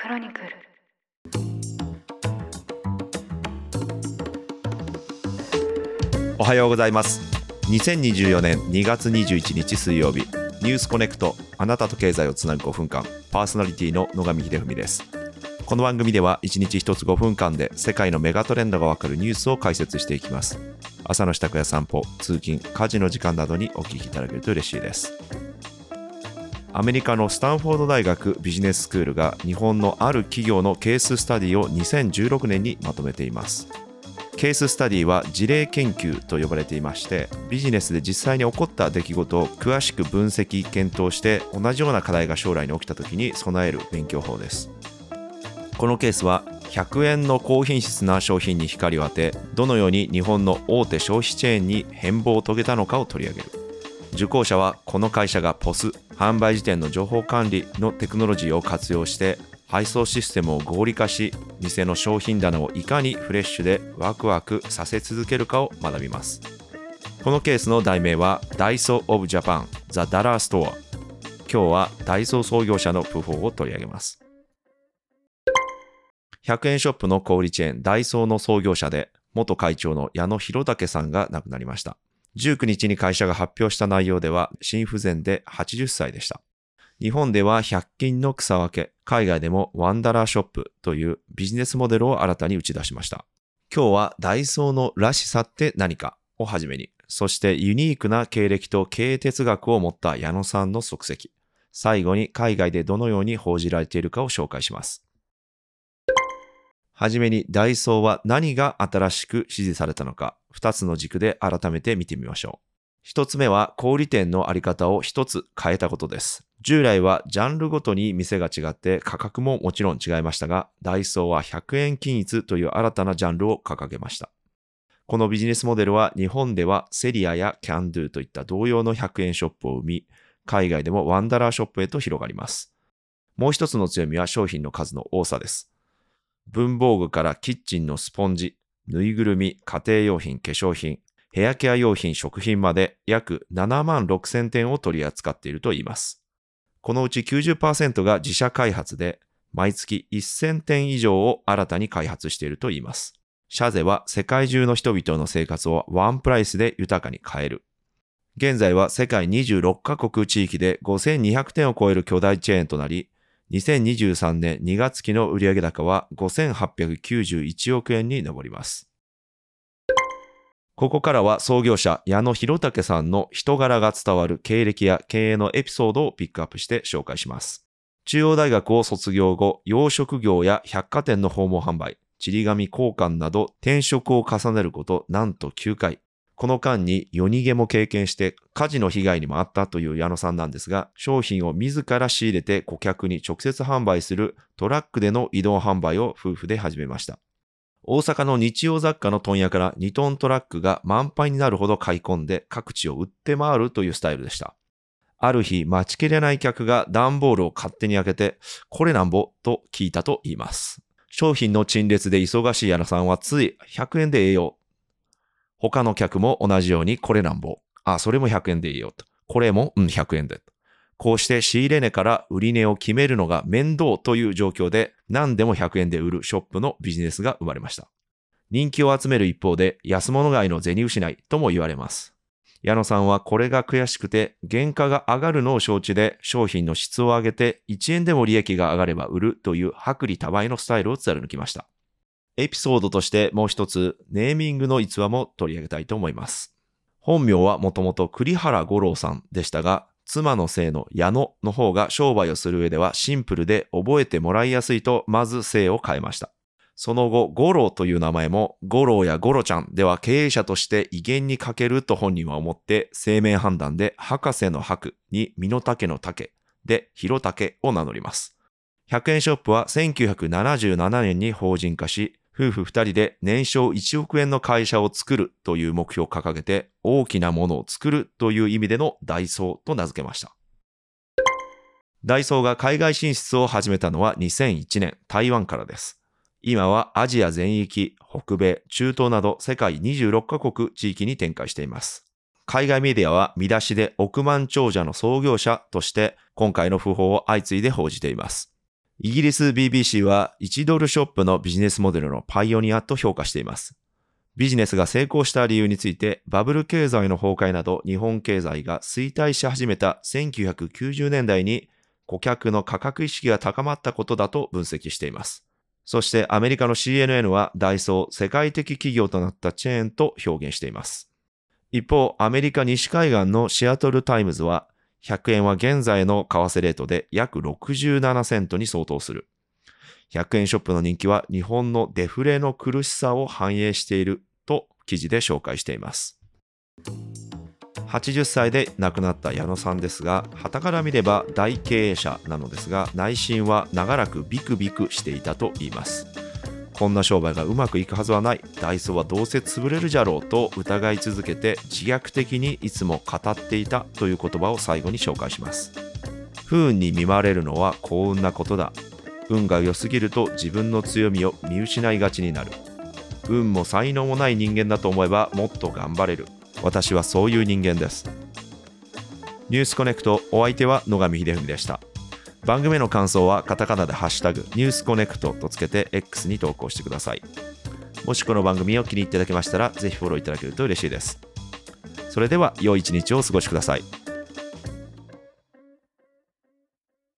クロニクル。おはようございます。2024年2月21日水曜日ニュースコネクトあなたと経済をつなぐ5分間パーソナリティの野上秀文です。この番組では1日1つ5分間で世界のメガトレンドがわかるニュースを解説していきます。朝の支度や散歩通勤家事の時間などにお聞きいただけると嬉しいです。アメリカのスタンフォード大学ビジネススクールが日本のある企業のケーススタディを2016年にまとめています。ケーススタディは事例研究と呼ばれていましてビジネスで実際に起こった出来事を詳しく分析検討して同じような課題が将来に起きた時に備える勉強法です。このケースは100円の高品質な商品に光を当てどのように日本の大手消費チェーンに変貌を遂げたのかを取り上げる。受講者はこの会社が POS 販売時点の情報管理のテクノロジーを活用して配送システムを合理化し店の商品棚をいかにフレッシュでワクワクさせ続けるかを学びます。このケースの題名は Daiso of Japan The Dollar Store 今日はダイソー創業者のプフォーを取り上げます。100円ショップの小売チェーンダイソーの創業者で元会長の矢野博丈さんが亡くなりました。19日に会社が発表した内容では心不全で80歳でした日本では100均の草分け、海外でもワンダラーショップというビジネスモデルを新たに打ち出しました。今日はダイソーのらしさって何かをはじめに、そしてユニークな経歴と経営哲学を持った矢野さんの足跡、最後に海外でどのように報じられているかを紹介します。はじめにダイソーは何が新しく指示されたのか、二つの軸で改めて見てみましょう。一つ目は小売店のあり方を一つ変えたことです。従来はジャンルごとに店が違って価格ももちろん違いましたが、ダイソーは100円均一という新たなジャンルを掲げました。このビジネスモデルは日本ではセリアやキャンドゥといった同様の100円ショップを生み、海外でも one dollar shop へと広がります。もう一つの強みは商品の数の多さです。文房具からキッチンのスポンジ、ぬいぐるみ、家庭用品、化粧品、ヘアケア用品、食品まで約7万6千点を取り扱っているといいます。このうち90%が自社開発で、毎月1000点以上を新たに開発しているといいます。シャゼは世界中の人々の生活をワンプライスで豊かに変える。現在は世界26カ国地域で5200点を超える巨大チェーンとなり、2023年2月期の売上高は5891億円に上ります。ここからは創業者矢野博武さんの人柄が伝わる経歴や経営のエピソードをピックアップして紹介します。中央大学を卒業後、養殖業や百貨店の訪問販売、ちり紙交換など転職を重ねることなんと9回。この間に夜逃げも経験して火事の被害にもあったという矢野さんなんですが、商品を自ら仕入れて顧客に直接販売するトラックでの移動販売を夫婦で始めました。大阪の日用雑貨の問屋から2トントラックが満杯になるほど買い込んで各地を売って回るというスタイルでした。ある日、待ちきれない客が段ボールを勝手に開けて、これなんぼ？と聞いたと言います。商品の陳列で忙しい柳さんはつい100円でええよ。他の客も同じようにこれなんぼ。あ、それも100円でいいよと。これも、うん、100円で。こうして仕入れ値から売り値を決めるのが面倒という状況で何でも100円で売るショップのビジネスが生まれました。人気を集める一方で安物買いの銭失いとも言われます。矢野さんはこれが悔しくて原価が上がるのを承知で商品の質を上げて1円でも利益が上がれば売るという薄利多売のスタイルを貫きました。エピソードとしてもう一つネーミングの逸話も取り上げたいと思います。本名はもともと栗原五郎さんでしたが妻の姓の矢野の方が商売をする上ではシンプルで覚えてもらいやすいとまず姓を変えました。その後、五郎という名前も、五郎や五郎ちゃんでは経営者として威厳に欠けると本人は思って、生命判断で博士の博に身の丈の丈で広竹を名乗ります。100円ショップは1977年に法人化し、夫婦二人で年商1億円の会社を作るという目標を掲げて大きなものを作るという意味でのダイソーと名付けました。ダイソーが海外進出を始めたのは2001年台湾からです。今はアジア全域、北米、中東など世界26カ国地域に展開しています。海外メディアは見出しで億万長者の創業者として今回の訃報を相次いで報じています。イギリス BBC は1ドルショップのビジネスモデルのパイオニアと評価しています。ビジネスが成功した理由について、バブル経済の崩壊など日本経済が衰退し始めた1990年代に顧客の価格意識が高まったことだと分析しています。そしてアメリカの CNN はダイソー世界的企業となったチェーンと表現しています。一方、アメリカ西海岸のシアトルタイムズは100円は現在の為替レートで約67セントに相当する。100円ショップの人気は日本のデフレの苦しさを反映していると記事で紹介しています。80歳で亡くなった矢野さんですが、傍から見れば大経営者なのですが、内心は長らくビクビクしていたと言います。こんな商売がうまくいくはずはない、ダイソーはどうせ潰れるじゃろうと疑い続けて自虐的にいつも語っていたという言葉を最後に紹介します。不運に見舞われるのは幸運なことだ。運が良すぎると自分の強みを見失いがちになる。運も才能もない人間だと思えばもっと頑張れる。私はそういう人間です。ニュースコネクトお相手は野上秀文でした。番組の感想はカタカナでハッシュタグニュースコネクトとつけて X に投稿してください。もしこの番組を気に入っていただけましたらぜひフォローいただけると嬉しいです。それでは良い一日をお過ごしください。